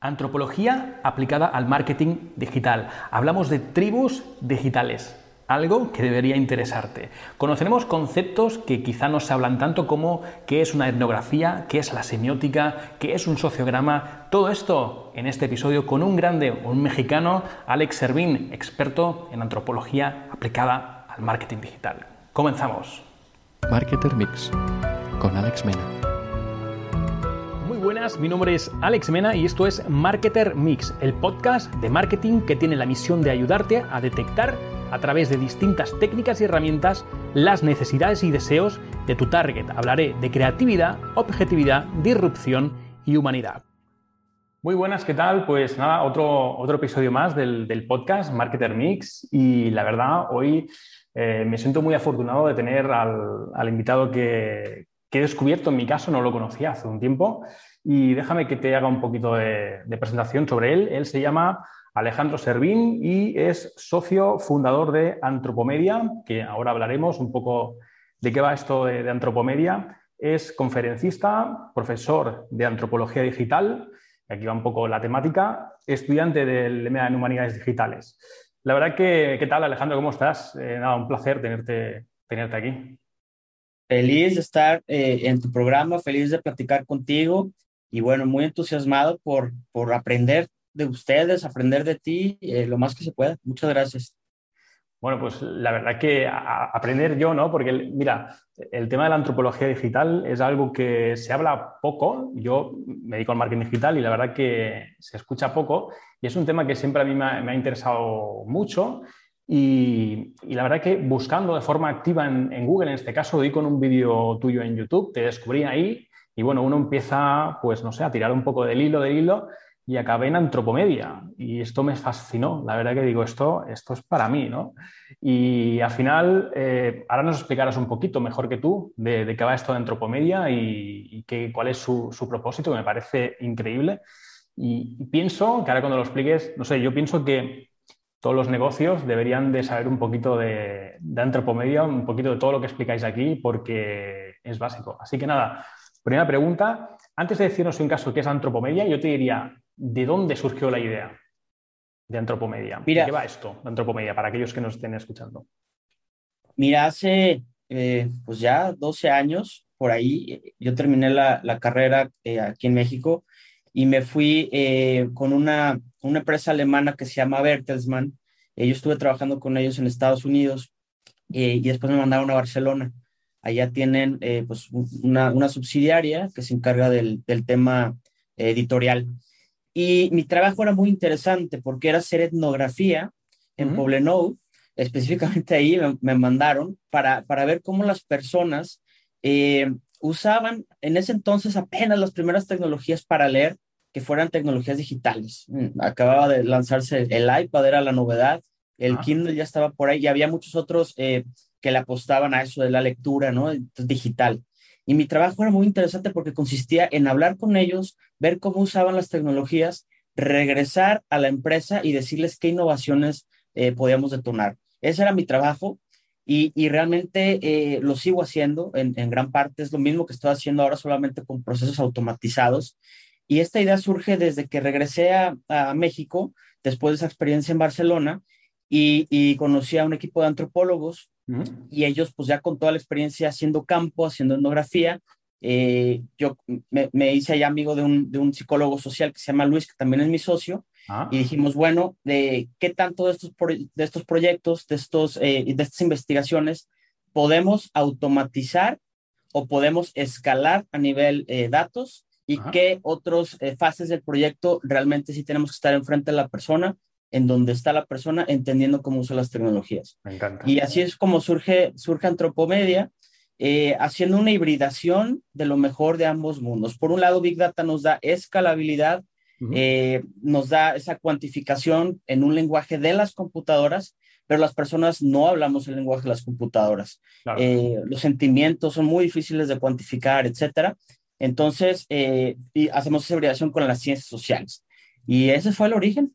Antropología aplicada al marketing digital. Hablamos de tribus digitales, algo que debería interesarte. Conoceremos conceptos que quizá no se hablan tanto como qué es una etnografía, qué es la semiótica, qué es un sociograma. Todo esto en este episodio con un grande, un mexicano, Alex Servín, experto en antropología aplicada al marketing digital. Comenzamos. Marketer Mix con Alex Mena mi nombre es Alex Mena y esto es Marketer Mix, el podcast de marketing que tiene la misión de ayudarte a detectar a través de distintas técnicas y herramientas las necesidades y deseos de tu target. Hablaré de creatividad, objetividad, disrupción y humanidad. Muy buenas, ¿qué tal? Pues nada, otro, otro episodio más del, podcast Marketer Mix y la verdad, hoy eh, me siento muy afortunado de tener al, invitado que he descubierto en mi caso, no lo conocía hace un tiempo, y déjame que te haga un poquito de, presentación sobre él. Él se llama Alejandro Servín y es socio fundador de Antropomedia, que ahora hablaremos un poco de qué va esto de, Antropomedia. Es conferencista, profesor de antropología digital, aquí va un poco la temática, estudiante del MA en Humanidades Digitales. La verdad que, ¿qué tal Alejandro? ¿Cómo estás? Eh, nada, un placer tenerte, tenerte aquí. Feliz de estar eh, en tu programa, feliz de platicar contigo y bueno, muy entusiasmado por, por aprender de ustedes, aprender de ti eh, lo más que se pueda. Muchas gracias. Bueno, pues la verdad que aprender yo, ¿no? Porque mira, el tema de la antropología digital es algo que se habla poco. Yo me dedico al marketing digital y la verdad que se escucha poco y es un tema que siempre a mí me ha, interesado mucho. Y, la verdad que buscando de forma activa en, en Google, en este caso, di con un vídeo tuyo en YouTube, te descubrí ahí y bueno, uno empieza, pues no sé, a tirar un poco del hilo, del hilo, y acabé en antropomedia. Y esto me fascinó. La verdad que digo, esto, esto es para mí, ¿no? Y al final, eh, ahora nos explicarás un poquito mejor que tú de, qué va esto de antropomedia y, cuál es su, propósito, que me parece increíble. Y, pienso que ahora cuando lo expliques, no sé, yo pienso que todos los negocios deberían de saber un poquito de, de antropomedia, un poquito de todo lo que explicáis aquí, porque es básico. Así que nada, Primera pregunta, antes de decirnos en caso que es antropomedia, yo te diría, ¿de dónde surgió la idea de antropomedia? Mira, ¿De qué va esto de antropomedia para aquellos que nos estén escuchando? Mira, hace eh, pues ya 12 años, por ahí, yo terminé la, carrera eh, aquí en México y me fui eh, con una, una, empresa alemana que se llama Bertelsmann. yo estuve trabajando con ellos en Estados Unidos y después me mandaron a Barcelona. Allá tienen eh, pues una, subsidiaria que se encarga del, tema editorial. Y mi trabajo era muy interesante porque era hacer etnografía en Poblenou. Específicamente ahí me, mandaron para, para, ver cómo las personas eh, usaban en ese entonces apenas las primeras tecnologías para leer que fueran tecnologías digitales. Mm, acababa de lanzarse el iPad, era la novedad, el Kindle ya estaba por ahí y había muchos otros eh, que le apostaban a eso de la lectura, ¿no? digital. Y mi trabajo era muy interesante porque consistía en hablar con ellos, ver cómo usaban las tecnologías, regresar a la empresa y decirles qué innovaciones eh, podíamos detonar. Ese era mi trabajo y, y realmente eh, lo sigo haciendo en, en, gran parte. Es lo mismo que estoy haciendo ahora solamente con procesos automatizados. Y esta idea surge desde que regresé a, a México, después de esa experiencia en Barcelona, y, y conocí a un equipo de antropólogos y ellos, pues ya con toda la experiencia haciendo campo, haciendo etnografía, eh, yo me, hice allá amigo de un, de un, psicólogo social que se llama Luis, que también es mi socio, ah. y dijimos, bueno, de qué tanto de estos, de estos proyectos, de, estos, eh, de estas investigaciones, podemos automatizar o podemos escalar a nivel eh, datos y qué otras fases del proyecto realmente sí tenemos que estar enfrente de la persona en donde está la persona entendiendo cómo usa las tecnologías. Me encanta. Y así es como surge, surge Antropomedia, eh, haciendo una hibridación de lo mejor de ambos mundos. Por un lado, Big Data nos da escalabilidad, eh, nos da esa cuantificación en un lenguaje de las computadoras, pero las personas no hablamos el lenguaje de las computadoras. Eh, los sentimientos son muy difíciles de cuantificar, etcétera. Entonces, y hacemos esa hibridación con las ciencias sociales. Y ese fue el origen.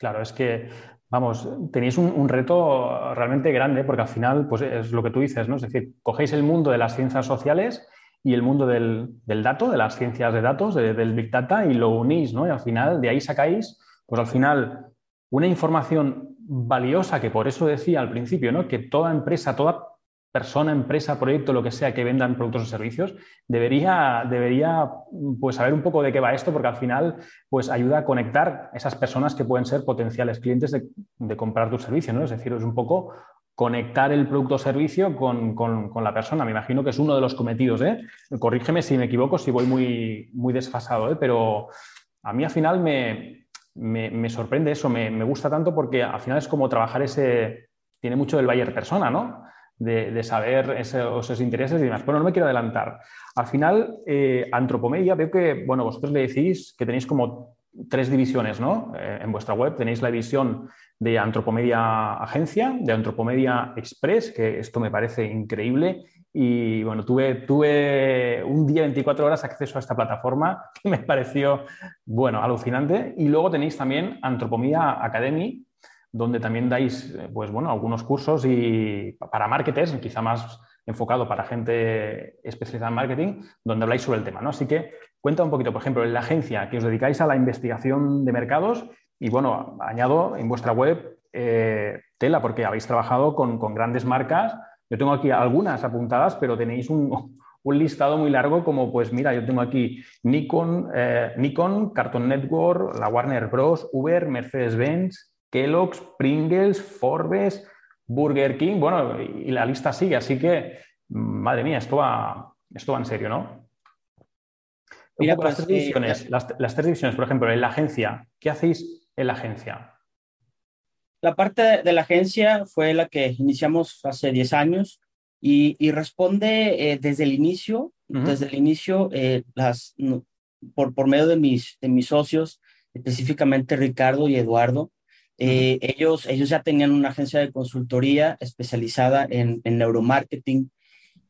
Claro, es que, vamos, tenéis un, reto realmente grande porque al final, pues es lo que tú dices, ¿no? Es decir, cogéis el mundo de las ciencias sociales y el mundo del, dato, de las ciencias de datos, del Big Data, y lo unís, ¿no? Y al final, de ahí sacáis, pues al final, una información valiosa que por eso decía al principio, ¿no? Que toda empresa, toda persona, empresa, proyecto, lo que sea que vendan productos o servicios, debería, debería pues, saber un poco de qué va esto, porque al final pues, ayuda a conectar esas personas que pueden ser potenciales clientes de, comprar tu servicio. ¿no? Es decir, es un poco conectar el producto o servicio con, la persona. Me imagino que es uno de los cometidos. ¿eh? Corrígeme si me equivoco, si voy muy, muy desfasado, ¿eh? pero a mí al final me, me, sorprende eso, me, me, gusta tanto porque al final es como trabajar ese, tiene mucho del Bayer persona, ¿no? De, saber esos, intereses y demás. Bueno, no me quiero adelantar. Al final, eh, Antropomedia, veo que, bueno, vosotros le decís que tenéis como tres divisiones, ¿no? Eh, en vuestra web tenéis la división de Antropomedia Agencia, de Antropomedia Express, que esto me parece increíble. Y bueno, tuve, tuve un día, 24 horas, acceso a esta plataforma que me pareció, bueno, alucinante. Y luego tenéis también Antropomedia Academy, donde también dais eh, pues, bueno, algunos cursos y para marketers, quizá más enfocado para gente especializada en marketing, donde habláis sobre el tema. ¿no? Así que cuenta un poquito, por ejemplo, en la agencia que os dedicáis a la investigación de mercados y bueno, añado en vuestra web eh, tela, porque habéis trabajado con, grandes marcas. Yo tengo aquí algunas apuntadas, pero tenéis un, listado muy largo como, pues mira, yo tengo aquí Nikon, eh, Nikon, Cartoon Network, la Warner Bros., Uber, Mercedes-Benz, Kellogg's, Pringles, Forbes, Burger King, bueno, y la lista sigue, así que, madre mía, esto va, esto va en serio, ¿no? Mira, las, pues, tres eh, divisiones, las, tres divisiones, por ejemplo, en la agencia, ¿qué hacéis en la agencia? La parte de la agencia fue la que iniciamos hace 10 años y, responde eh, desde el inicio, desde el inicio, eh, las, por, por medio de mis, de mis socios, específicamente Ricardo y Eduardo, eh, ellos, ellos ya tenían una agencia de consultoría especializada en, en neuromarketing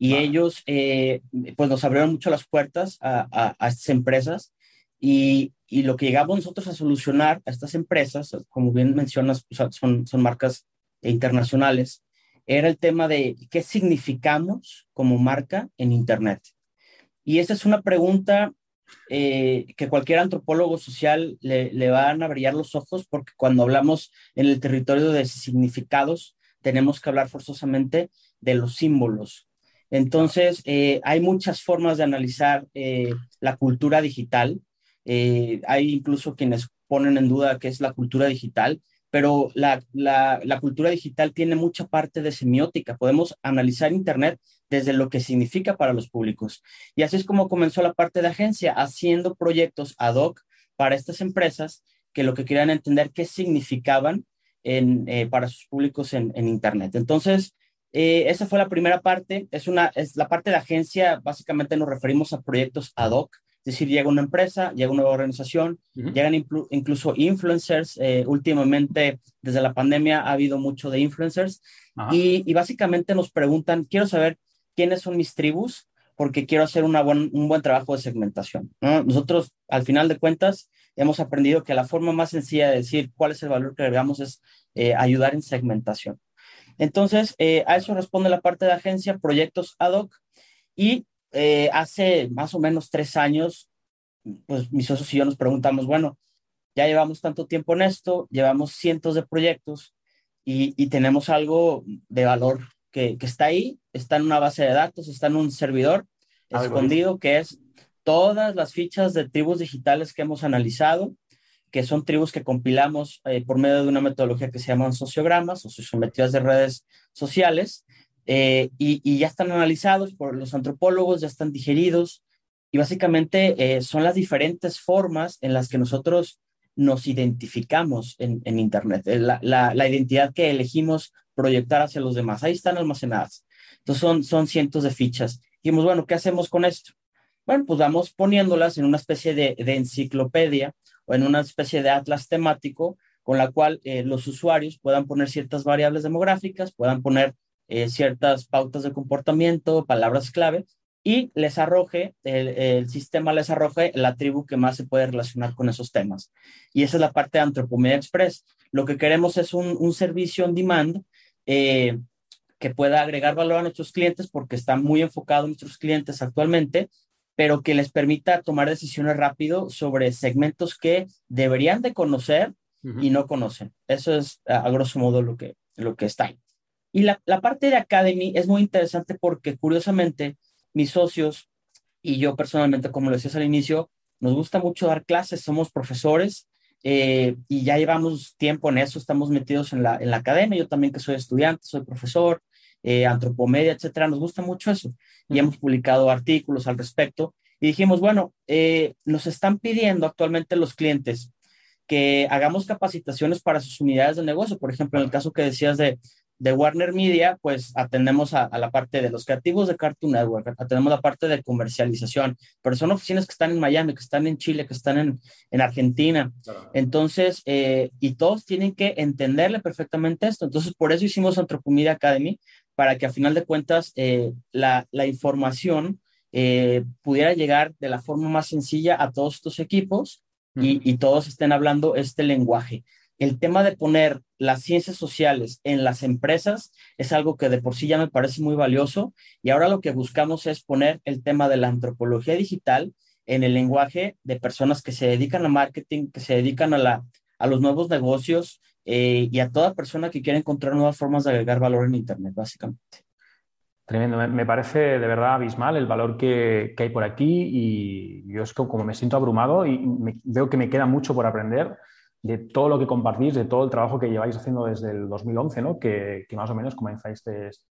y ellos eh, pues nos abrieron mucho las puertas a, a, estas empresas y, y, lo que llegamos nosotros a solucionar a estas empresas, como bien mencionas, son, son marcas internacionales, era el tema de qué significamos como marca en Internet. Y esa es una pregunta eh, que cualquier antropólogo social le, van a brillar los ojos porque cuando hablamos en el territorio de significados, tenemos que hablar forzosamente de los símbolos. Entonces, eh, hay muchas formas de analizar eh, la cultura digital. hay incluso quienes ponen en duda qué es la cultura digital, pero la, la, cultura digital tiene mucha parte de semiótica. Podemos analizar Internet desde lo que significa para los públicos. Y así es como comenzó la parte de agencia, haciendo proyectos ad hoc para estas empresas que lo que querían entender qué significaban en, eh, para sus públicos en, en Internet. Entonces, eh, esa fue la primera parte. Es, una, es la parte de agencia, básicamente nos referimos a proyectos ad hoc es decir, llega una empresa, llega una organización, llegan incluso influencers. Eh, últimamente, desde la pandemia, ha habido mucho de influencers y, básicamente nos preguntan, quiero saber quiénes son mis tribus porque quiero hacer una un buen trabajo de segmentación. Nosotros, al final de cuentas, hemos aprendido que la forma más sencilla de decir cuál es el valor que agregamos es eh, ayudar en segmentación. Entonces, eh, a eso responde la parte de agencia, proyectos ad hoc y eh, hace más o menos tres años, pues mis socios y yo nos preguntamos, bueno, ya llevamos tanto tiempo en esto, llevamos cientos de proyectos y, tenemos algo de valor que, está ahí, está en una base de datos, está en un servidor escondido que es todas las fichas de tribus digitales que hemos analizado, que son tribus que compilamos eh, por medio de una metodología que se llaman sociogramas o sociometrías de redes sociales, eh, y, ya están analizados por los antropólogos, ya están digeridos y básicamente eh, son las diferentes formas en las que nosotros nos identificamos en, Internet, eh, la, identidad que elegimos proyectar hacia los demás. Ahí están almacenadas. Entonces son, son cientos de fichas. Dijimos, bueno, ¿qué hacemos con esto? Bueno, pues vamos poniéndolas en una especie de, enciclopedia o en una especie de atlas temático con la cual los usuarios puedan poner ciertas variables demográficas, puedan poner eh, ciertas pautas de comportamiento, palabras clave, y les arroje, el, sistema les arroje la tribu que más se puede relacionar con esos temas. Y esa es la parte de Antropomedia Express. Lo que queremos es un, servicio on demand, eh, que pueda agregar valor a nuestros clientes porque está muy enfocado en nuestros clientes actualmente, pero que les permita tomar decisiones rápido sobre segmentos que deberían de conocer y no conocen. Eso es a, grosso modo lo que, lo que está ahí. Y la, la parte de Academy es muy interesante porque curiosamente mis socios y yo personalmente, como lo decías al inicio, nos gusta mucho dar clases, somos profesores eh, y ya llevamos tiempo en eso, estamos metidos en la, en la academia, yo también que soy estudiante, soy profesor, eh, antropomedia, etcétera, nos gusta mucho eso. Y hemos publicado artículos al respecto y dijimos, bueno, eh, nos están pidiendo actualmente los clientes que hagamos capacitaciones para sus unidades de negocio, por ejemplo, en el caso que decías de de Warner Media, pues atendemos a, la parte de los creativos de Cartoon Network, atendemos la parte de comercialización, pero son oficinas que están en Miami, que están en Chile, que están en, en Argentina. Entonces, eh, y todos tienen que entenderle perfectamente esto. Entonces, por eso hicimos Antropomedia Academy, para que a final de cuentas eh, la, la, información eh, pudiera llegar de la forma más sencilla a todos estos equipos y, y todos estén hablando este lenguaje el tema de poner las ciencias sociales en las empresas es algo que de por sí ya me parece muy valioso y ahora lo que buscamos es poner el tema de la antropología digital en el lenguaje de personas que se dedican a marketing, que se dedican a, la, a los nuevos negocios eh, y a toda persona que quiere encontrar nuevas formas de agregar valor en Internet, básicamente. Tremendo, me parece de verdad abismal el valor que, hay por aquí y yo es como me siento abrumado y veo que me queda mucho por aprender de todo lo que compartís, de todo el trabajo que lleváis haciendo desde el 2011, ¿no? que, más o menos comenzáis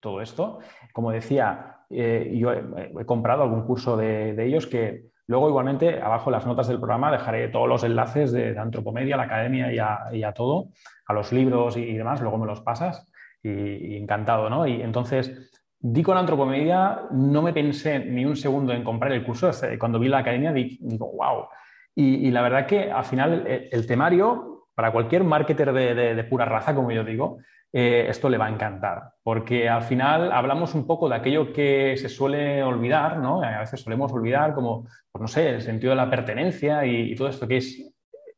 todo esto. Como decía, eh, yo he, comprado algún curso de, ellos que luego igualmente abajo las notas del programa dejaré todos los enlaces de, Antropomedia, la academia y a, todo, a los libros y, demás, luego me los pasas y, encantado. ¿no? Y entonces... Di con Antropomedia, no me pensé ni un segundo en comprar el curso. Cuando vi la academia, digo, wow, y, la verdad que al final el, temario, para cualquier marketer de, pura raza, como yo digo, eh, esto le va a encantar, porque al final hablamos un poco de aquello que se suele olvidar, ¿no? A veces solemos olvidar como, pues no sé, el sentido de la pertenencia y, todo esto que es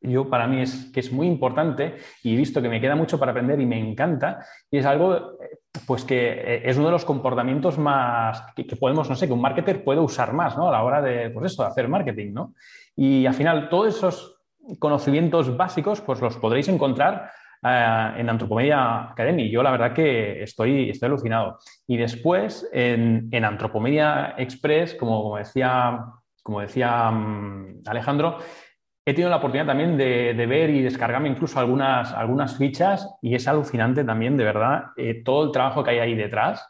yo para mí es que es muy importante y visto que me queda mucho para aprender y me encanta y es algo pues que eh, es uno de los comportamientos más que, podemos, no sé, que un marketer puede usar más, ¿no? A la hora de, pues eso, de hacer marketing, ¿no? Y al final, todos esos conocimientos básicos, pues los podréis encontrar eh, en Antropomedia Academy. Yo la verdad que estoy, estoy alucinado. Y después, en, Antropomedia Express, como, decía, como decía mm, Alejandro, he tenido la oportunidad también de, ver y descargarme incluso algunas, algunas fichas y es alucinante también, de verdad, eh, todo el trabajo que hay ahí detrás.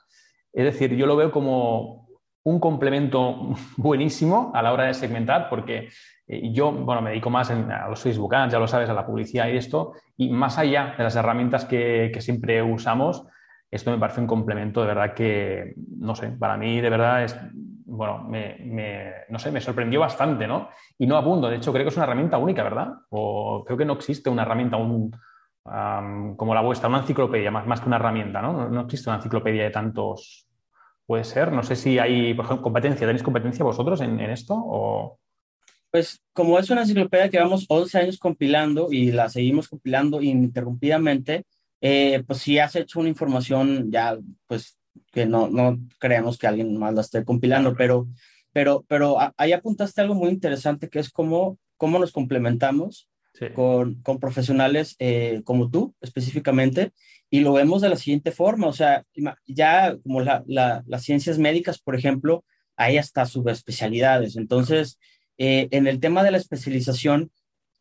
Es decir, yo lo veo como un complemento buenísimo a la hora de segmentar porque eh, yo, bueno, me dedico más a los Facebook Ads, ya lo sabes, a la publicidad y esto, y más allá de las herramientas que, siempre usamos, esto me parece un complemento de verdad que, no sé, para mí de verdad es, bueno, me, no sé, me sorprendió bastante, ¿no? Y no abundo, de hecho creo que es una herramienta única, ¿verdad? O creo que no existe una herramienta como la vuestra, una enciclopedia, más, que una herramienta, ¿no? ¿no? existe una enciclopedia de tantos, puede ser, no sé si hay, por ejemplo, competencia, ¿tenéis competencia vosotros en, esto? O... Pues como es una enciclopedia que llevamos 11 años compilando y la seguimos compilando ininterrumpidamente, eh, pues si has hecho una información ya, pues que no, no creemos que alguien más la esté compilando, pero, pero, pero ahí apuntaste algo muy interesante que es cómo, cómo nos complementamos con, con, profesionales eh, como tú específicamente y lo vemos de la siguiente forma, o sea, ya como la, la, las ciencias médicas, por ejemplo, hay hasta subespecialidades, entonces eh, en el tema de la especialización,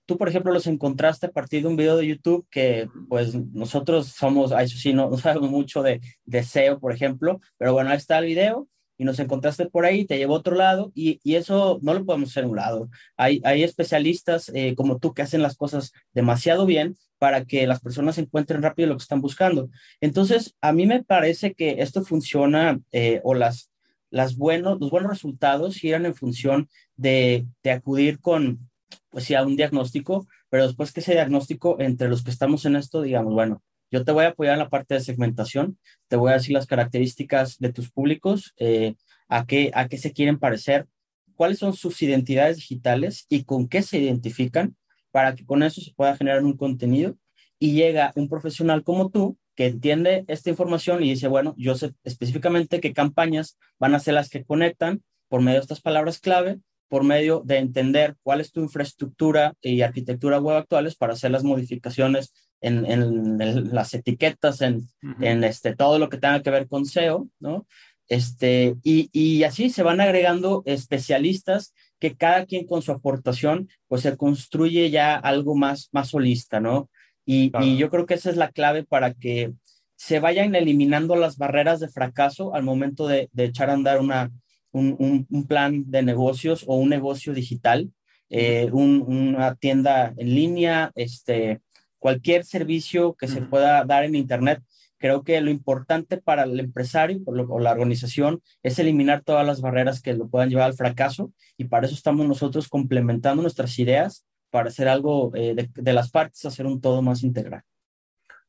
tú, por ejemplo, los encontraste a partir de un video de YouTube que, pues, nosotros somos, eso sí, no, sabemos mucho de, de, SEO, por ejemplo, pero bueno, ahí está el video y nos encontraste por ahí, te llevó a otro lado y, y eso no lo podemos hacer a un lado. Hay, hay especialistas eh, como tú que hacen las cosas demasiado bien para que las personas encuentren rápido lo que están buscando. Entonces, a mí me parece que esto funciona eh, o las las buenos, los buenos resultados giran en función de, de acudir con, pues sí, a un diagnóstico, pero después que ese diagnóstico, entre los que estamos en esto, digamos, bueno, yo te voy a apoyar en la parte de segmentación, te voy a decir las características de tus públicos, eh, a, qué, a qué se quieren parecer, cuáles son sus identidades digitales y con qué se identifican para que con eso se pueda generar un contenido. Y llega un profesional como tú que entiende esta información y dice, bueno, yo sé específicamente qué campañas van a ser las que conectan por medio de estas palabras clave, por medio de entender cuál es tu infraestructura y arquitectura web actuales para hacer las modificaciones en, las etiquetas, en, en, este, todo lo que tenga que ver con SEO, ¿no? Este, y, y, así se van agregando especialistas que cada quien con su aportación, pues se construye ya algo más, más solista, ¿no? Y, y yo creo que esa es la clave para que se vayan eliminando las barreras de fracaso al momento de, de echar a andar una, un, un, plan de negocios o un negocio digital, eh, un, una tienda en línea, este, cualquier servicio que se pueda dar en Internet. Creo que lo importante para el empresario o la organización es eliminar todas las barreras que lo puedan llevar al fracaso y para eso estamos nosotros complementando nuestras ideas para hacer algo eh, de, las partes, hacer un todo más integral.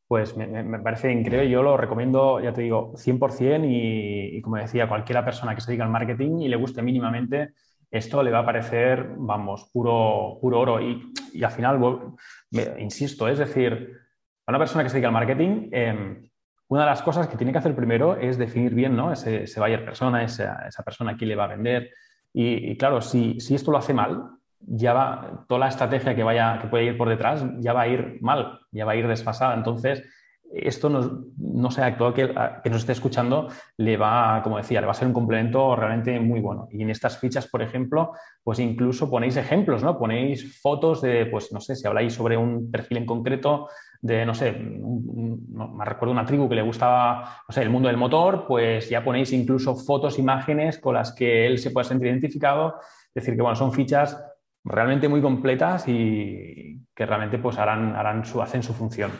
Pues me, parece increíble, yo lo recomiendo, ya te digo, 100% y, y como decía, cualquiera persona que se dedica al marketing y le guste mínimamente, esto le va a parecer, vamos, puro, puro oro. Y, y al final, insisto, es decir, a una persona que se dedica al marketing, em, una de las cosas que tiene que hacer primero es definir bien ¿no? ese, ese buyer persona, esa, esa persona a quién le va a vender. Y, claro, si, si, esto lo hace mal, ya va, toda la estrategia que, vaya, que puede ir por detrás ya va a ir mal, ya va a ir desfasada. Entonces, esto no sé, a todo que, que nos esté escuchando le va, como decía, le va a ser un complemento realmente muy bueno. Y en estas fichas, por ejemplo, pues incluso ponéis ejemplos, ¿no? Ponéis fotos de, pues no sé, si habláis sobre un perfil en concreto de, no sé, me recuerdo una tribu que le gustaba, no sé, el mundo del motor, pues ya ponéis incluso fotos, imágenes con las que él se pueda sentir identificado. Es decir, que bueno, son fichas realmente muy completas y que realmente pues harán, harán su, hacen su función.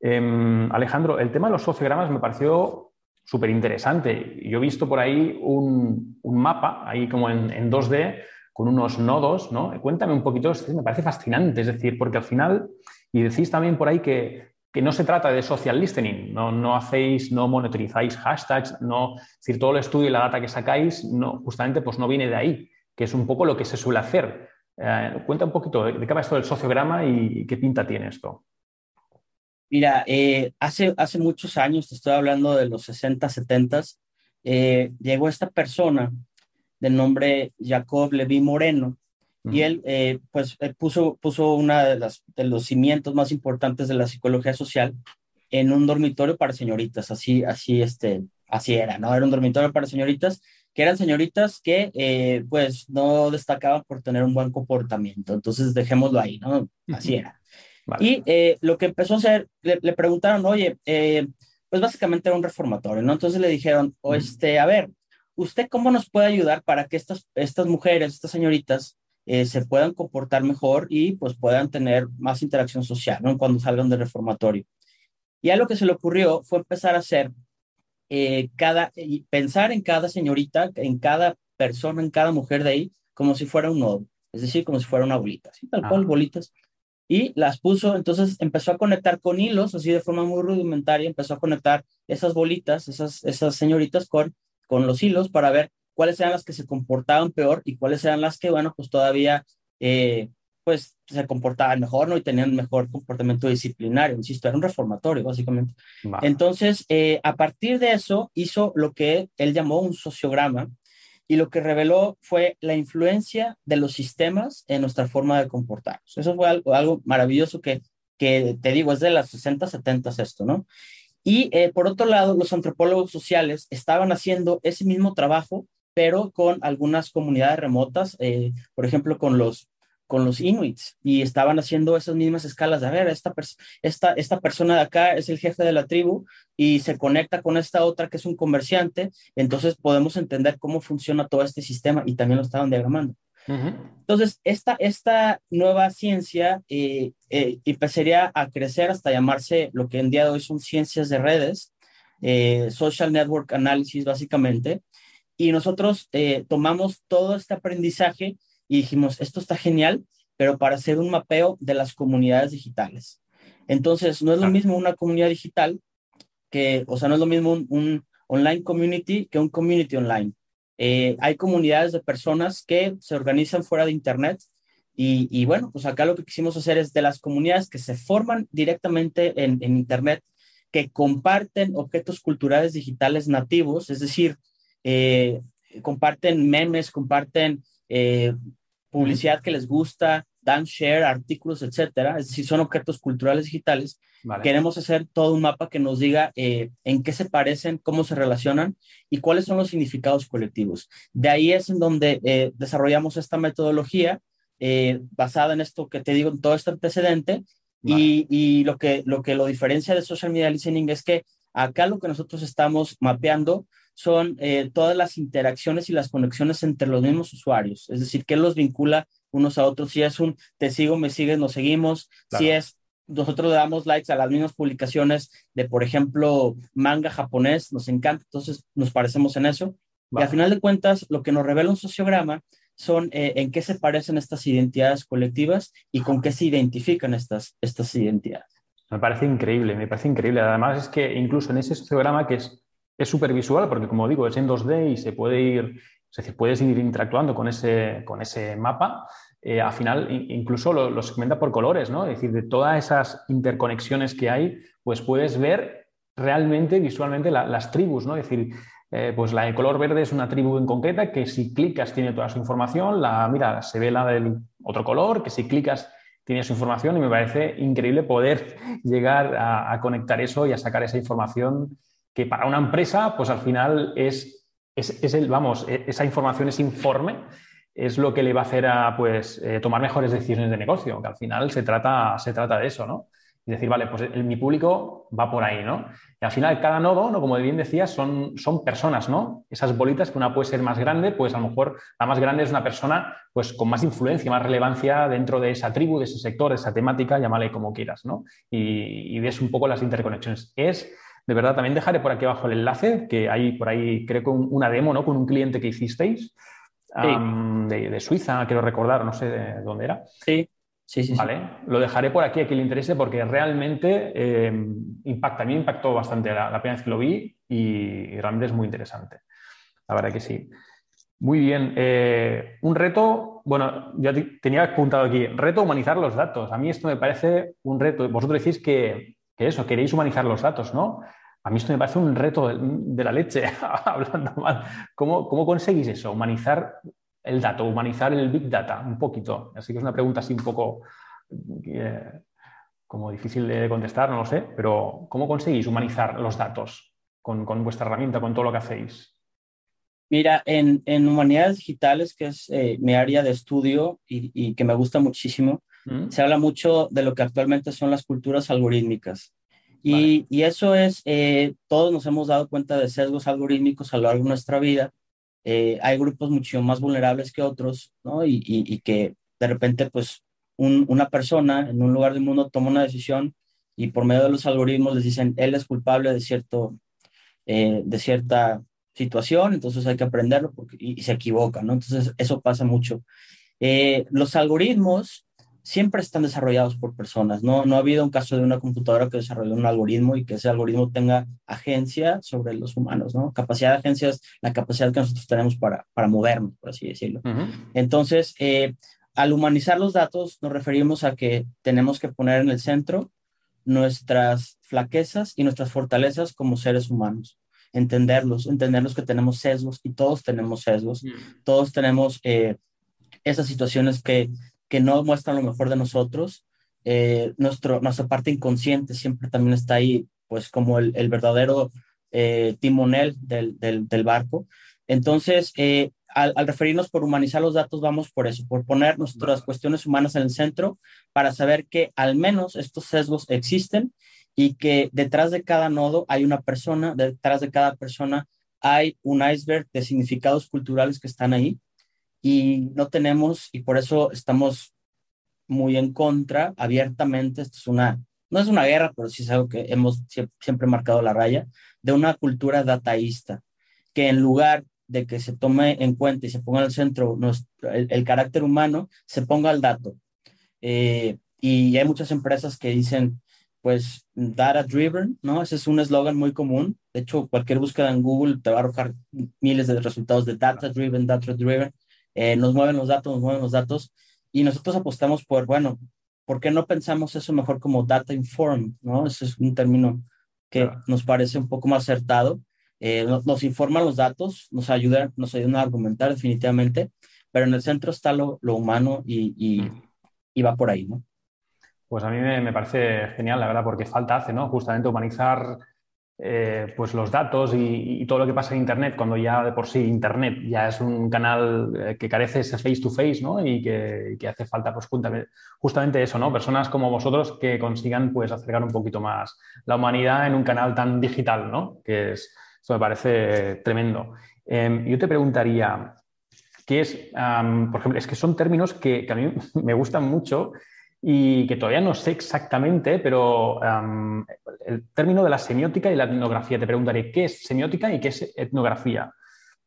Em, Alejandro, el tema de los sociogramas me pareció súper interesante. Yo he visto por ahí un, mapa, ahí como en, 2D, con unos nodos, ¿no? Cuéntame un poquito, me parece fascinante, es decir, porque al final, y decís también por ahí que, no se trata de social listening, no, no hacéis, no monitorizáis hashtags, no, es decir, todo el estudio y la data que sacáis, no, justamente pues no viene de ahí, que es un poco lo que se suele hacer. Eh, cuenta un poquito de qué va esto del sociograma y qué pinta tiene esto. Mira, eh, hace, hace muchos años, te estoy hablando de los 60, 70, eh, llegó esta persona de nombre Jacob Levi Moreno y él eh, pues puso, puso una de, las, de los cimientos más importantes de la psicología social en un dormitorio para señoritas, así, así, este, así era, ¿no? Era un dormitorio para señoritas que eran señoritas que pues no destacaban por tener un buen comportamiento, entonces dejémoslo ahí, ¿no? Así era. Y eh, lo que empezó a hacer, le, preguntaron, oye, eh, pues básicamente era un reformatorio, ¿no? Entonces le dijeron, o este, a ver, ¿usted cómo nos puede ayudar para que estas, estas mujeres, estas señoritas, eh, se puedan comportar mejor y pues puedan tener más interacción social, ¿no? Cuando salgan del reformatorio. Y a lo que se le ocurrió fue empezar a hacer cada, pensar en cada señorita, en cada persona, en cada mujer de ahí, como si fuera un nodo, es decir, como si fuera una bolita, ¿sí? Tal cual, ah. bolitas y las puso, entonces empezó a conectar con hilos, así de forma muy rudimentaria, empezó a conectar esas bolitas, esas, esas señoritas con, con los hilos para ver cuáles eran las que se comportaban peor y cuáles eran las que, bueno, pues todavía, eh, pues se comportaban mejor, ¿no? Y tenían mejor comportamiento disciplinario, insisto, era un reformatorio, básicamente. Entonces, eh, a partir de eso, hizo lo que él llamó un sociograma, y lo que reveló fue la influencia de los sistemas en nuestra forma de comportarnos. Eso fue algo, algo maravilloso que, que te digo, es de las 60, 70 esto, ¿no? Y eh, por otro lado, los antropólogos sociales estaban haciendo ese mismo trabajo, pero con algunas comunidades remotas, eh, por ejemplo, con los con los inuits y estaban haciendo esas mismas escalas de, a ver, esta, esta, esta persona de acá es el jefe de la tribu y se conecta con esta otra que es un comerciante, entonces podemos entender cómo funciona todo este sistema y también lo estaban diagramando. Entonces, esta, esta nueva ciencia eh, eh, empezaría a crecer hasta llamarse lo que en día de hoy son ciencias de redes, eh, social network analysis básicamente, y nosotros tomamos todo este aprendizaje y dijimos, esto está genial, pero para hacer un mapeo de las comunidades digitales. Entonces, no es lo mismo una comunidad digital que, o sea, no es lo mismo un, online community que un community online. Eh, hay comunidades de personas que se organizan fuera de Internet y, y, bueno, pues acá lo que quisimos hacer es de las comunidades que se forman directamente en, en Internet, que comparten objetos culturales digitales nativos, es decir, eh, comparten memes, comparten eh, publicidad que les gusta, dan share, artículos, etcétera. Es decir, son objetos culturales digitales. Queremos hacer todo un mapa que nos diga eh, en qué se parecen, cómo se relacionan y cuáles son los significados colectivos. De ahí es en donde desarrollamos esta metodología basada en esto que te digo, en todo este antecedente. Y, y, lo, que, lo que lo diferencia de social media listening es que acá lo que nosotros estamos mapeando son eh, todas las interacciones y las conexiones entre los mismos usuarios, es decir, qué los vincula unos a otros, si es un te sigo, me sigues, nos seguimos, si es nosotros le damos likes a las mismas publicaciones de, por ejemplo, manga japonés, nos encanta, entonces nos parecemos en eso. Y al final de cuentas, lo que nos revela un sociograma son eh, en qué se parecen estas identidades colectivas y con qué se identifican estas, estas identidades. Me parece increíble, me parece increíble. Además es que incluso en ese sociograma que es es súper visual porque, como digo, es en 2D y se puede ir, es decir, puedes ir interactuando con ese, con ese mapa. Eh, al final, incluso lo, segmenta por colores, ¿no? Es decir, de todas esas interconexiones que hay, pues puedes ver realmente visualmente las tribus, ¿no? Es decir, eh, pues la de color verde es una tribu en concreta que si clicas tiene toda su información, la, mira, se ve la del otro color, que si clicas tiene su información y me parece increíble poder llegar a conectar eso y a sacar esa información que para una empresa, pues al final es, es, el, vamos, e, esa información, ese informe, es lo que le va a hacer a pues, eh, tomar mejores decisiones de negocio, que al final se trata, se trata de eso, ¿no? Y decir, vale, pues mi público va por ahí, ¿no? Y al final cada nodo, ¿no? como bien decías, son, son personas, ¿no? Esas bolitas que una puede ser más grande, pues a lo mejor la más grande es una persona pues con más influencia, más relevancia dentro de esa tribu, de ese sector, de esa temática, llámale como quieras, ¿no? Y, y ves un poco las interconexiones. Es de verdad, también dejaré por aquí abajo el enlace, que hay por ahí, creo que una demo, ¿no? Con un cliente que hicisteis de, Suiza, quiero recordar, no sé de dónde era. Sí, sí, sí. Vale, lo dejaré por aquí a quien le interese porque realmente eh, impacta. A mí me impactó bastante la, primera vez que lo vi y, realmente es muy interesante. La verdad que sí. Muy bien. Eh, un reto, bueno, ya tenía apuntado aquí, reto humanizar los datos. A mí esto me parece un reto. Vosotros decís que, que eso, queréis humanizar los datos, ¿no? A mí esto me parece un reto de, la leche, hablando mal. ¿Cómo, conseguís eso? Humanizar el dato, humanizar el big data, un poquito. Así que es una pregunta así un poco eh, como difícil de contestar, no lo sé, pero ¿cómo conseguís humanizar los datos con, vuestra herramienta, con todo lo que hacéis? Mira, en, humanidades digitales, que es eh, mi área de estudio y, que me gusta muchísimo, ¿Mm? se habla mucho de lo que actualmente son las culturas algorítmicas. Y, eso es, eh, todos nos hemos dado cuenta de sesgos algorítmicos a lo largo de nuestra vida. Eh, hay grupos mucho más vulnerables que otros, ¿no? Y, que de repente, pues, una persona en un lugar del mundo toma una decisión y por medio de los algoritmos les dicen, él es culpable de, cierto, eh, de cierta situación, entonces hay que aprenderlo porque, y, se equivoca, ¿no? Entonces, eso pasa mucho. los algoritmos siempre están desarrollados por personas. No, no ha habido un caso de una computadora que desarrolló un algoritmo y que ese algoritmo tenga agencia sobre los humanos, ¿no? Capacidad de agencia es la capacidad que nosotros tenemos para, para movernos, por así decirlo. Entonces, eh, al humanizar los datos, nos referimos a que tenemos que poner en el centro nuestras flaquezas y nuestras fortalezas como seres humanos. Entenderlos, entenderlos que tenemos sesgos y todos tenemos sesgos, todos tenemos eh, esas situaciones que que no muestran lo mejor de nosotros. Eh, nuestro, nuestra parte inconsciente siempre también está ahí, pues como el, el verdadero eh, timonel del, del, del, barco. Entonces, eh, al, al, referirnos por humanizar los datos, vamos por eso, por poner nuestras cuestiones humanas en el centro para saber que al menos estos sesgos existen y que detrás de cada nodo hay una persona, detrás de cada persona hay un iceberg de significados culturales que están ahí y no tenemos, y por eso estamos muy en contra abiertamente, esto es una, no es una guerra, pero sí es algo que hemos siempre marcado la raya, de una cultura dataísta, que en lugar de que se tome en cuenta y se ponga al centro el, carácter humano, se ponga al dato. Eh, y hay muchas empresas que dicen, pues, data driven, ¿no? Ese es un eslogan muy común. De hecho, cualquier búsqueda en Google te va a arrojar miles de resultados de data driven, data driven. Eh, nos mueven los datos, nos mueven los datos, y nosotros apostamos por, bueno, ¿por qué no pensamos eso mejor como data informed? ¿no? Ese es un término que nos parece un poco más acertado. Eh, nos, informan los datos, nos ayudan, nos ayudan a argumentar definitivamente, pero en el centro está lo, humano y, mm. y, va por ahí, ¿no? Pues a mí me, me, parece genial, la verdad, porque falta hace, ¿no? Justamente humanizar eh, pues los datos y, todo lo que pasa en Internet, cuando ya de por sí Internet ya es un canal eh, que carece ese face to face, ¿no? Y que, hace falta, pues justamente eso, ¿no? Personas como vosotros que consigan, pues, acercar un poquito más la humanidad en un canal tan digital, ¿no? Que es, eso me parece tremendo. Em, yo te preguntaría, ¿qué es, por ejemplo, es que son términos que, que a mí me gustan mucho y que todavía no sé exactamente, pero el término de la semiótica y la etnografía. Te preguntaré qué es semiótica y qué es etnografía,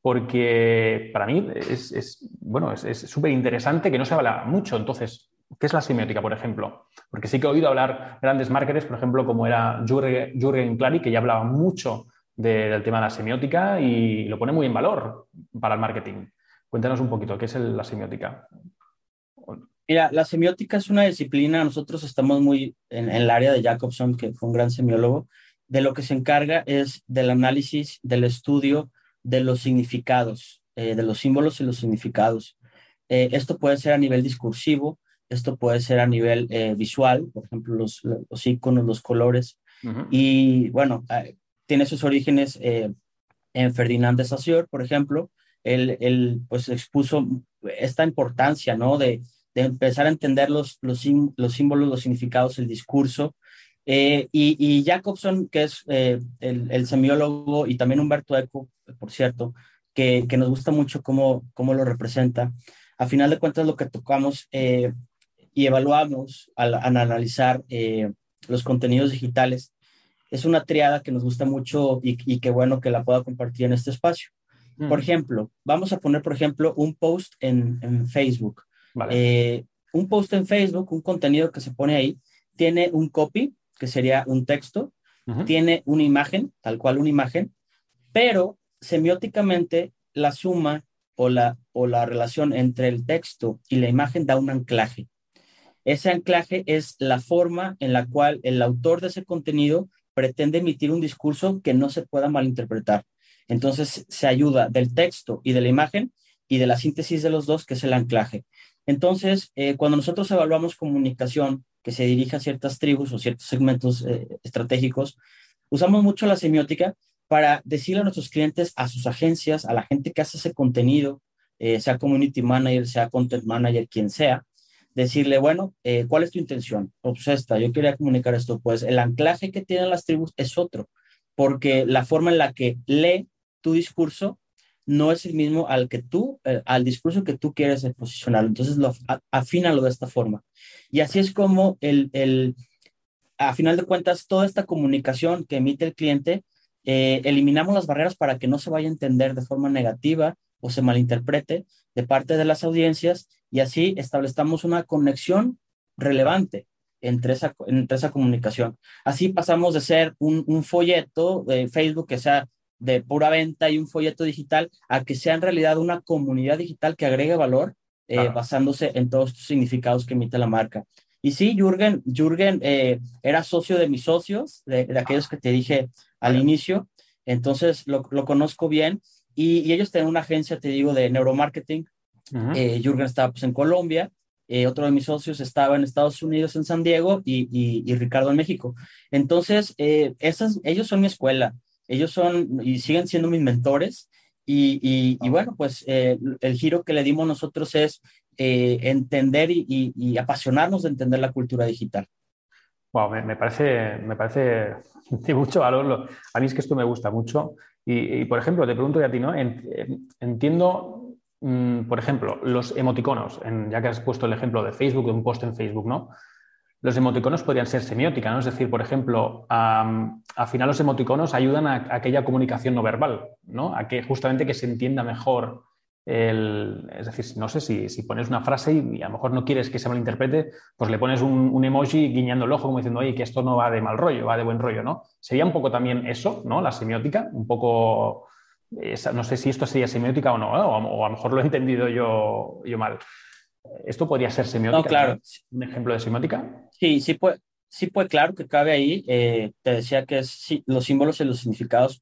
porque para mí es, bueno, es súper interesante que no se habla mucho. Entonces, ¿qué es la semiótica, por ejemplo? Porque sí que he oído hablar grandes marketers, por ejemplo, como era Jürgen Clary, que ya hablaba mucho del tema de la semiótica y lo pone muy en valor para el marketing. Cuéntanos un poquito, ¿qué es la semiótica? Mira, la semiótica es una disciplina, nosotros estamos muy en, el área de Jacobson, que fue un gran semiólogo, de lo que se encarga es del análisis, del estudio de los significados, eh, de los símbolos y los significados. Eh, esto puede ser a nivel discursivo, esto puede ser a nivel eh, visual, por ejemplo, los, los iconos, los colores. Y bueno, tiene sus orígenes en Ferdinand de Saussure, por ejemplo. Él, él, pues expuso esta importancia, ¿no? De, de empezar a entender los, los, los símbolos, los significados, el discurso. Eh, y, Jacobson, que es eh, el, semiólogo, y también Humberto Eco, por cierto, que, que, nos gusta mucho cómo, cómo lo representa. A final de cuentas, lo que tocamos eh, y evaluamos al, analizar los contenidos digitales es una triada que nos gusta mucho y, y qué bueno que la pueda compartir en este espacio. Por mm. ejemplo, vamos a poner, por ejemplo, un post en, en Facebook eh, un post en Facebook, un contenido que se pone ahí, tiene un copy, que sería un texto, tiene una imagen, tal cual una imagen, pero semióticamente la suma o la, o la relación entre el texto y la imagen da un anclaje. Ese anclaje es la forma en la cual el autor de ese contenido pretende emitir un discurso que no se pueda malinterpretar. Entonces se ayuda del texto y de la imagen y de la síntesis de los dos, que es el anclaje. Entonces, eh, cuando nosotros evaluamos comunicación que se dirige a ciertas tribus o ciertos segmentos eh, estratégicos, usamos mucho la semiótica para decirle a nuestros clientes, a sus agencias, a la gente que hace ese contenido, eh, sea community manager, sea content manager, quien sea, decirle, bueno, ¿cuál es tu intención? Pues esta, yo quería comunicar esto. Pues el anclaje que tienen las tribus es otro, porque la forma en la que lee tu discurso no es el mismo al que tú, eh, al discurso que tú quieres posicionar. Entonces, lo, afínalo de esta forma. Y así es como el, el, a final de cuentas, toda esta comunicación que emite el cliente, eh, eliminamos las barreras para que no se vaya a entender de forma negativa o se malinterprete de parte de las audiencias y así establezcamos una conexión relevante entre esa, entre esa comunicación. Así pasamos de ser un, un folleto de Facebook que sea de pura venta y un folleto digital a que sea en realidad una comunidad digital que agregue valor eh, basándose en todos estos significados que emite la marca. Y sí, Jürgen, Jürgen eh, era socio de mis socios, de, aquellos que te dije al inicio, entonces lo, lo conozco bien. Y, ellos tienen una agencia, te digo, de neuromarketing. Eh, Jürgen estaba pues, en Colombia, otro de mis socios estaba en Estados Unidos, en San Diego, y, y, Ricardo en México. Entonces, esas, ellos son mi escuela ellos son y siguen siendo mis mentores. Y, bueno, pues eh, el giro que le dimos nosotros es eh, entender y, apasionarnos de entender la cultura digital. Wow, me, parece, me parece de mucho valor. A mí es que esto me gusta mucho. Y, por ejemplo, te pregunto a ti, ¿no? Entiendo, mm, por ejemplo, los emoticonos, ya que has puesto el ejemplo de Facebook, de un post en Facebook, ¿no? Los emoticonos podrían ser semiótica, ¿no? Es decir, por ejemplo, al final los emoticonos ayudan a, aquella comunicación no verbal, ¿no? A que justamente que se entienda mejor el, es decir, no sé si, pones una frase y, a lo mejor no quieres que se malinterprete, pues le pones un, emoji guiñando el ojo como diciendo, oye, que esto no va de mal rollo, va de buen rollo, ¿no? Sería un poco también eso, ¿no? La semiótica, un poco, no sé si esto sería semiótica o no, o, a lo mejor lo he entendido yo, yo mal. ¿Esto podría ser semiótica? No, claro. ¿Un ejemplo de semiótica? Sí, sí puede, sí, pues claro que cabe ahí. Eh, te decía que es, los símbolos y los significados,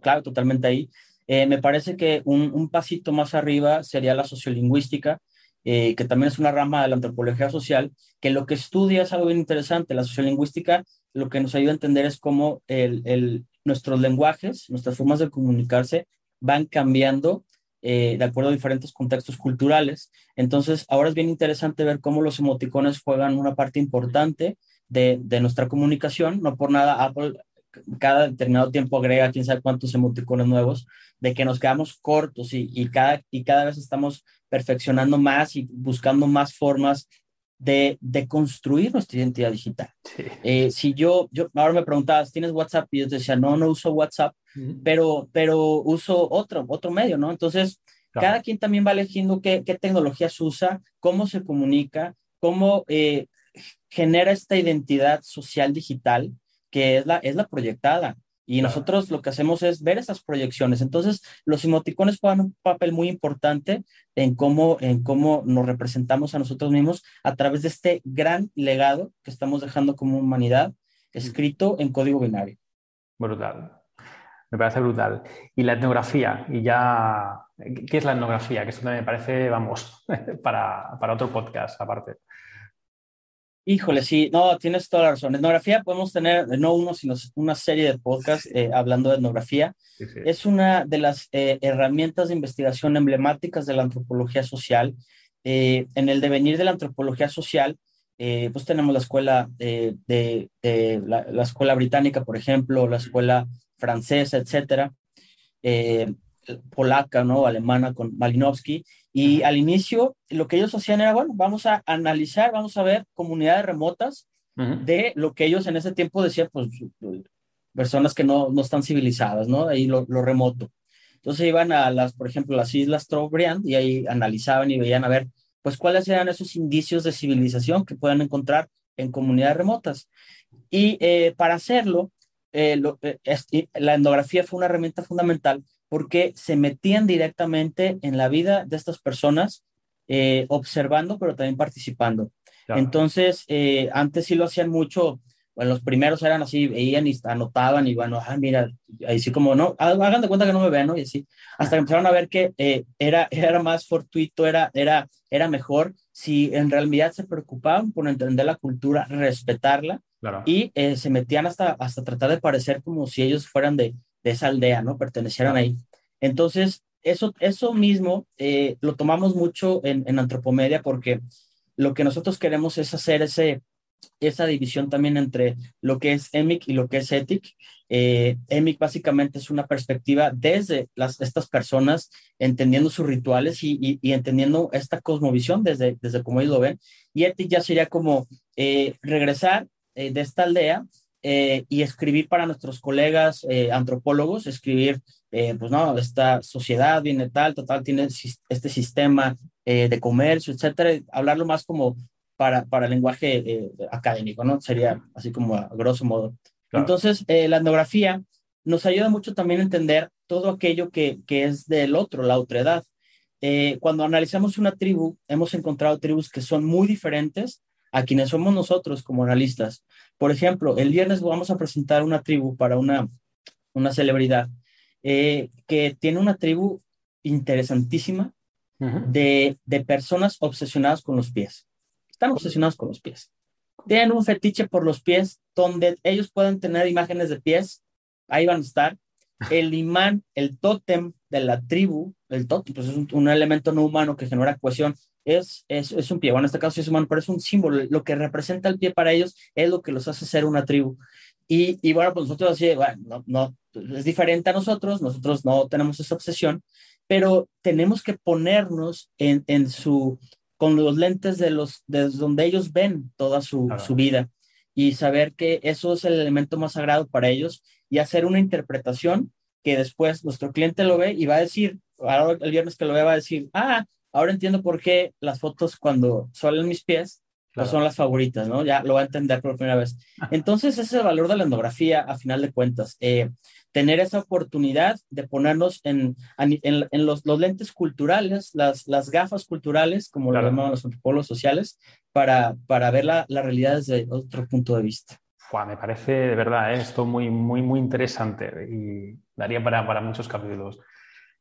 claro, totalmente ahí. Eh, me parece que un, un, pasito más arriba sería la sociolingüística, eh, que también es una rama de la antropología social, que lo que estudia es algo bien interesante. La sociolingüística lo que nos ayuda a entender es cómo el, el, nuestros lenguajes, nuestras formas de comunicarse van cambiando de acuerdo a diferentes contextos culturales. Entonces, ahora es bien interesante ver cómo los emoticones juegan una parte importante de, de, nuestra comunicación. No por nada Apple cada determinado tiempo agrega quién sabe cuántos emoticones nuevos, de que nos quedamos cortos y, y, cada, y cada vez estamos perfeccionando más y buscando más formas de, de construir nuestra identidad digital. Sí. Eh, si yo, yo, ahora me preguntabas, ¿tienes WhatsApp? Y yo te decía, no, no uso WhatsApp, uh -huh. pero, pero uso otro, otro medio, ¿no? Entonces, claro. cada quien también va eligiendo qué, qué tecnologías usa, cómo se comunica, cómo eh, genera esta identidad social digital que es la, es la proyectada. Y nosotros lo que hacemos es ver esas proyecciones. Entonces, los emoticones juegan un papel muy importante en cómo, en cómo nos representamos a nosotros mismos a través de este gran legado que estamos dejando como humanidad, escrito en código binario. Brutal. Me parece brutal. Y la etnografía, y ya, ¿qué es la etnografía? Que eso también me parece, vamos, para, para otro podcast aparte. Híjole, sí, no, tienes toda la razón. Etnografía podemos tener no uno, sino una serie de podcasts eh, hablando de etnografía. Sí, sí. Es una de las eh, herramientas de investigación emblemáticas de la antropología social. Eh, en el devenir de la antropología social, pues tenemos la escuela de, de, de la, la, escuela británica, por ejemplo, la escuela francesa, etcétera, polaca, ¿no? Alemana con Malinowski. Y al inicio lo que ellos hacían era, bueno, vamos a analizar, vamos a ver comunidades remotas uh -huh. de lo que ellos en ese tiempo decían, pues personas que no, no están civilizadas, ¿no? Ahí lo, lo, remoto. Entonces iban a las, por ejemplo, las islas Trobriand y ahí analizaban y veían a ver, pues cuáles eran esos indicios de civilización que puedan encontrar en comunidades remotas. Y eh, para hacerlo, eh, lo, eh, la etnografía fue una herramienta fundamental porque se metían directamente en la vida de estas personas, eh, observando, pero también participando. Claro. Entonces, eh, antes sí lo hacían mucho, bueno, los primeros eran así, veían y anotaban y bueno, ah, mira, ahí sí como, no, hagan de cuenta que no me ven, ¿no? Y así, hasta que empezaron a ver que eh, era, era más fortuito, era, era, era mejor si en realidad se preocupaban por entender la cultura, respetarla claro. y eh, se metían hasta, hasta tratar de parecer como si ellos fueran de, de esa aldea, ¿no? Pertenecieran claro. ahí. Entonces, eso, eso mismo eh, lo tomamos mucho en, en, antropomedia porque lo que nosotros queremos es hacer ese, esa división también entre lo que es EMIC y lo que es ETIC. Eh, EMIC básicamente es una perspectiva desde las, estas personas, entendiendo sus rituales y, y, y, entendiendo esta cosmovisión desde, desde cómo ellos lo ven. Y ETIC ya sería como eh, regresar eh, de esta aldea eh, y escribir para nuestros colegas eh, antropólogos, escribir, eh, pues no, esta sociedad viene tal, total, tiene este sistema eh, de comercio, etcétera, hablarlo más como para, para el lenguaje eh, académico, ¿no? Sería así como a grosso modo. Claro. Entonces, eh, la etnografía nos ayuda mucho también a entender todo aquello que, que es del otro, la otredad. cuando analizamos una tribu, hemos encontrado tribus que son muy diferentes a quienes somos nosotros como analistas. Por ejemplo, el viernes vamos a presentar una tribu para una, una celebridad eh, que tiene una tribu interesantísima uh -huh. de, de, personas obsesionadas con los pies. Están obsesionados con los pies. Tienen un fetiche por los pies donde ellos pueden tener imágenes de pies, ahí van a estar. El imán, el tótem de la tribu, el tótem, pues es un, un elemento no humano que genera cohesión, es, es, es, un pie, bueno, en este caso es humano, pero es un símbolo, lo que representa el pie para ellos es lo que los hace ser una tribu. Y, y bueno, pues nosotros así, bueno, no, no, es diferente a nosotros, nosotros no tenemos esa obsesión, pero tenemos que ponernos en, en su, con los lentes de los, desde donde ellos ven toda su, su vida y saber que eso es el elemento más sagrado para ellos y hacer una interpretación que después nuestro cliente lo ve y va a decir, ahora el viernes que lo ve va a decir, ah, Ahora entiendo por qué las fotos cuando salen mis pies son las favoritas, ¿no? Ya lo va a entender por primera vez. Entonces, ese es el valor de la etnografía a final de cuentas. Eh, tener esa oportunidad de ponernos en, en, los, los, lentes culturales, las, las gafas culturales, como lo llaman los antropólogos sociales, para, para ver la, la, realidad desde otro punto de vista. Me parece de verdad ¿eh? esto muy, muy, muy interesante y daría para, para muchos capítulos.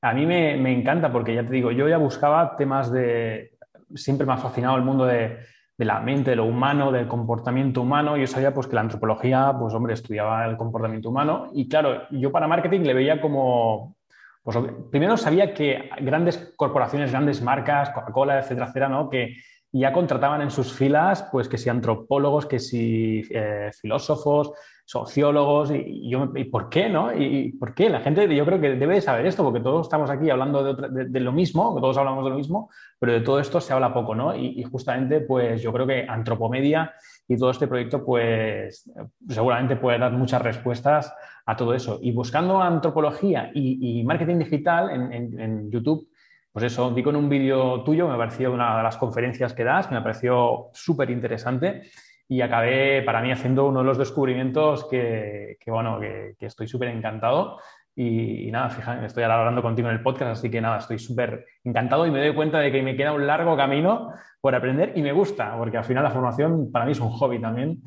A mí me, me encanta porque ya te digo, yo ya buscaba temas de... Siempre me ha fascinado el mundo de de la mente, de lo humano, del comportamiento humano. Yo sabía pues, que la antropología, pues hombre, estudiaba el comportamiento humano y claro, yo para marketing le veía como, pues primero sabía que grandes corporaciones, grandes marcas, Coca-Cola, etcétera, etcétera, ¿no? Que ya contrataban en sus filas, pues que si antropólogos, que si eh, filósofos, sociólogos, y, yo, ¿y por qué, no? ¿Y, por qué? La gente yo creo que debe saber esto, porque todos estamos aquí hablando de, lo mismo, todos hablamos de lo mismo, pero de todo esto se habla poco, ¿no? Y, justamente, pues yo creo que Antropomedia y todo este proyecto, pues seguramente puede dar muchas respuestas a todo eso. Y buscando antropología y, marketing digital en, YouTube, pues eso, vi con un vídeo tuyo, me pareció una de las conferencias que das, me pareció súper interesante y acabé para mí haciendo uno de los descubrimientos que, bueno, que, estoy súper encantado. Y, nada, fíjate, estoy ahora hablando contigo en el podcast, así que nada, estoy súper encantado y me doy cuenta de que me queda un largo camino por aprender y me gusta, porque al final la formación para mí es un hobby también,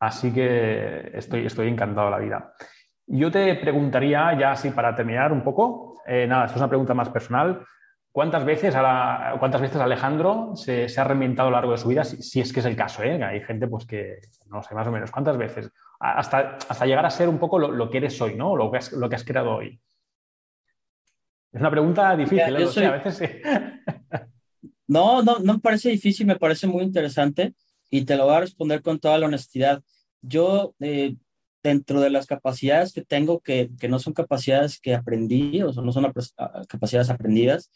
así que estoy, estoy encantado de la vida. Yo te preguntaría, ya así para terminar un poco, eh, nada, esto es una pregunta más personal, ¿Cuántas veces, ¿Cuántas veces Alejandro se, ha reinventado a lo largo de su vida? Si, es que es el caso, ¿eh? Hay gente pues que, no sé, más o menos, ¿cuántas veces? Hasta, hasta llegar a ser un poco lo, que eres hoy, ¿no? Lo que, has, lo que has creado hoy. Es una pregunta difícil, ¿eh? a veces sí. no, no, no me parece difícil, me parece muy interesante y te lo voy a responder con toda la honestidad. Yo eh, dentro de las capacidades que tengo, que, que no son capacidades que aprendí, o no son capacidades aprendidas,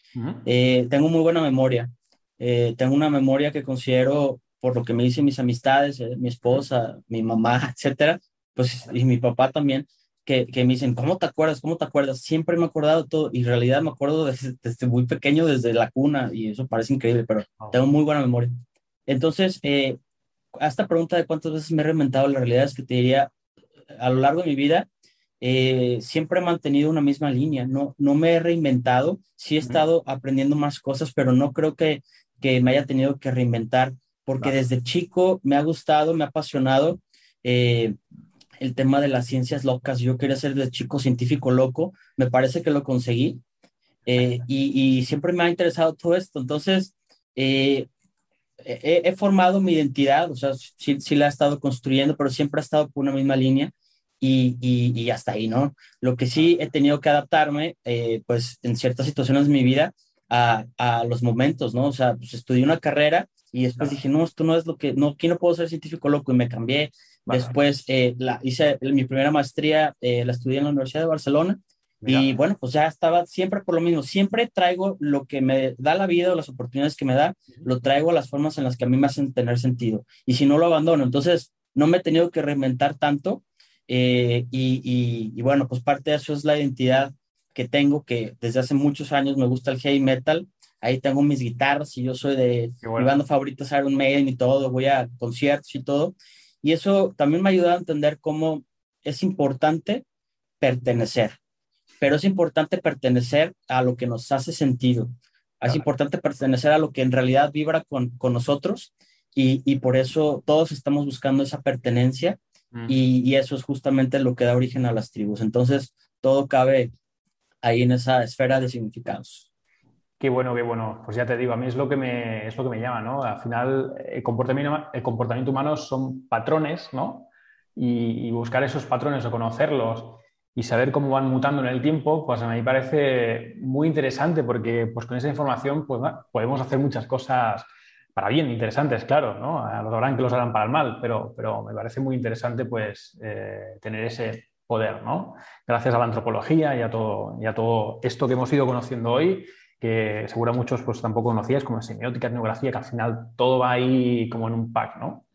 eh, tengo muy buena memoria. Eh, tengo una memoria que considero, por lo que me dicen mis amistades, eh, mi esposa, mi mamá, etcétera, pues, y mi papá también, que, que, me dicen, ¿cómo te acuerdas? ¿Cómo te acuerdas? Siempre me he acordado todo, y en realidad me acuerdo desde, desde muy pequeño, desde la cuna, y eso parece increíble, pero tengo muy buena memoria. Entonces, a esta pregunta de cuántas veces me he reinventado, la realidad es que te diría a lo largo de mi vida eh, siempre he mantenido una misma línea, no, no me he reinventado, sí he estado aprendiendo más cosas, pero no creo que, que me haya tenido que reinventar, porque desde chico me ha gustado, me ha apasionado eh, el tema de las ciencias locas. Yo quería ser de chico científico loco, me parece que lo conseguí, eh, y, siempre me ha interesado todo esto. Entonces, he, he, formado mi identidad, o sea, sí, sí, la he estado construyendo, pero siempre ha estado por una misma línea y, y, hasta ahí, ¿no? Lo que sí he tenido que adaptarme, eh, pues en ciertas situaciones de mi vida, a, a, los momentos, ¿no? O sea, pues estudié una carrera y después dije, no, esto no es lo que, no, aquí no puedo ser científico loco y me cambié. Después eh, la, hice mi primera maestría, eh, la estudié en la Universidad de Barcelona y bueno, pues ya estaba siempre por lo mismo, siempre traigo lo que me da la vida o las oportunidades que me da, lo traigo a las formas en las que a mí me hacen tener sentido. Y si no lo abandono, entonces no me he tenido que reinventar tanto. Eh, y, y, bueno, pues parte de eso es la identidad que tengo, que desde hace muchos años me gusta el heavy metal. Ahí tengo mis guitarras y yo soy de mi banda favorita es Iron Maiden y todo, voy a conciertos y todo. Y eso también me ha ayudado a entender cómo es importante pertenecer pero es importante pertenecer a lo que nos hace sentido. Es importante pertenecer a lo que en realidad vibra con, con nosotros y, y, por eso todos estamos buscando esa pertenencia mm. y, y, eso es justamente lo que da origen a las tribus. Entonces, todo cabe ahí en esa esfera de significados. Qué bueno, qué bueno. Pues ya te digo, a mí es lo que me, es lo que me llama, ¿no? Al final, el comportamiento, el comportamiento humano son patrones, ¿no? Y, y buscar esos patrones o conocerlos y saber cómo van mutando en el tiempo, pues a mí parece muy interesante porque pues con esa información pues, podemos hacer muchas cosas para bien, interesantes, claro, ¿no? A los habrán que los harán para el mal, pero, pero me parece muy interesante pues eh, tener ese poder, ¿no? Gracias a la antropología y a, todo, y a todo esto que hemos ido conociendo hoy, que seguro muchos pues tampoco conocías, como semiótica, etnografía, que al final todo va ahí como en un pack, ¿no?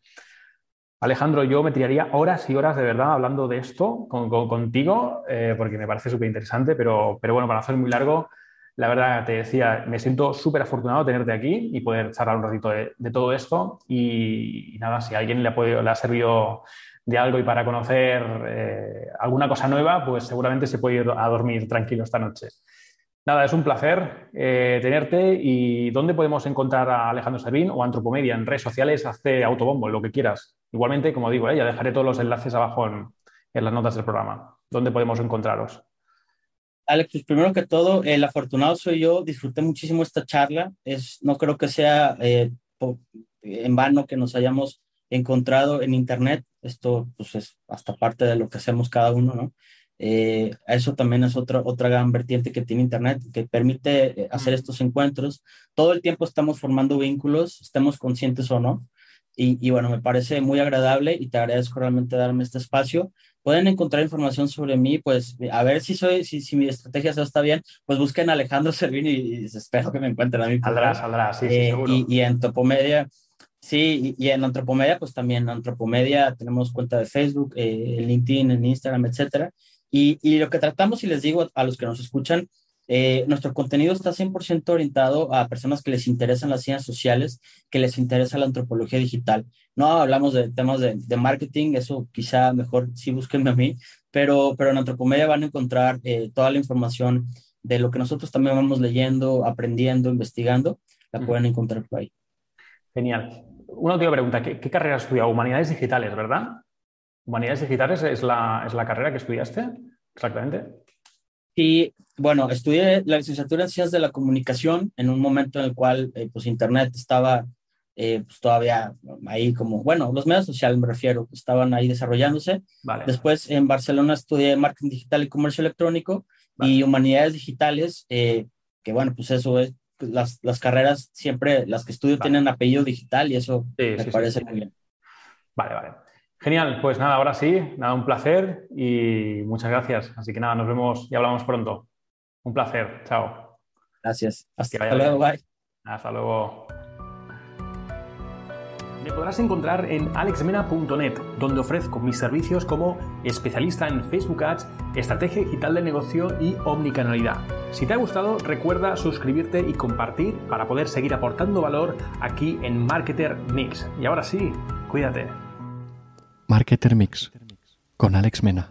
Alejandro, yo me tiraría horas y horas de verdad hablando de esto contigo, eh, porque me parece súper interesante, pero, pero bueno, para hacer muy largo, La verdad, te decía, me siento súper afortunado tenerte aquí y poder charlar un ratito de, todo esto. Y, nada, si a alguien le ha, le ha servido de algo y para conocer eh, alguna cosa nueva, pues seguramente se puede ir a dormir tranquilo esta noche. Nada, es un placer eh, tenerte. ¿Y dónde podemos encontrar a Alejandro Servín o Antropomedia? En redes sociales, hazte autobombo, lo que quieras. Igualmente, como digo, eh, ya dejaré todos los enlaces abajo en, las notas del programa. ¿Dónde podemos encontraros? Alex, pues primero que todo, el afortunado soy yo. Disfruté muchísimo esta charla. Es, no creo que sea eh, en vano que nos hayamos encontrado en Internet. Esto pues, es hasta parte de lo que hacemos cada uno, ¿no? Eh, eso también es otra, otra gran vertiente que tiene Internet, que permite eh, hacer estos encuentros. Todo el tiempo estamos formando vínculos, estemos conscientes o no. Y, bueno, me parece muy agradable y te agradezco realmente darme este espacio. Pueden encontrar información sobre mí, pues a ver si soy, si, si mi estrategia está bien, pues busquen a Alejandro Servini y, espero que me encuentren a mí. Saldrá, saldrá, sí, eh, Y, y en Topomedia, Sí, y, en Antropomedia, pues también en Antropomedia tenemos cuenta de Facebook, eh, LinkedIn, en Instagram, etcétera. Y, lo que tratamos, y les digo a los que nos escuchan, eh, nuestro contenido está 100% orientado a personas que les interesan las ciencias sociales, que les interesa la antropología digital. No hablamos de temas de, marketing, eso quizá mejor sí búsquenme a mí, pero, pero en Antropomedia van a encontrar eh, toda la información de lo que nosotros también vamos leyendo, aprendiendo, investigando, la pueden encontrar por ahí. Genial. Una última pregunta, ¿qué, qué carrera has estudiado? Humanidades digitales, ¿verdad? ¿Humanidades digitales es la, es la carrera que estudiaste exactamente? Sí, bueno, estudié la licenciatura en Ciencias de la Comunicación en un momento en el cual eh, pues Internet estaba eh, pues, todavía ahí como, bueno, los medios sociales me refiero, estaban ahí desarrollándose. Después en Barcelona estudié Marketing Digital y Comercio Electrónico y Humanidades Digitales, eh, que bueno, pues eso es, las, las, carreras siempre, las que estudio tienen apellido digital y eso me parece muy bien. Vale, vale. Genial, pues nada, ahora sí, nada, un placer y muchas gracias. Así que nada, nos vemos y hablamos pronto. Un placer, chao. Gracias. Hasta luego, bye. Hasta luego. Me podrás encontrar en alexmena.net, donde ofrezco mis servicios como especialista en Facebook Ads, estrategia digital de negocio y omnicanalidad. Si te ha gustado, recuerda suscribirte y compartir para poder seguir aportando valor aquí en Marketer Mix. Y ahora sí, cuídate. Marketer Mix con Alex Mena.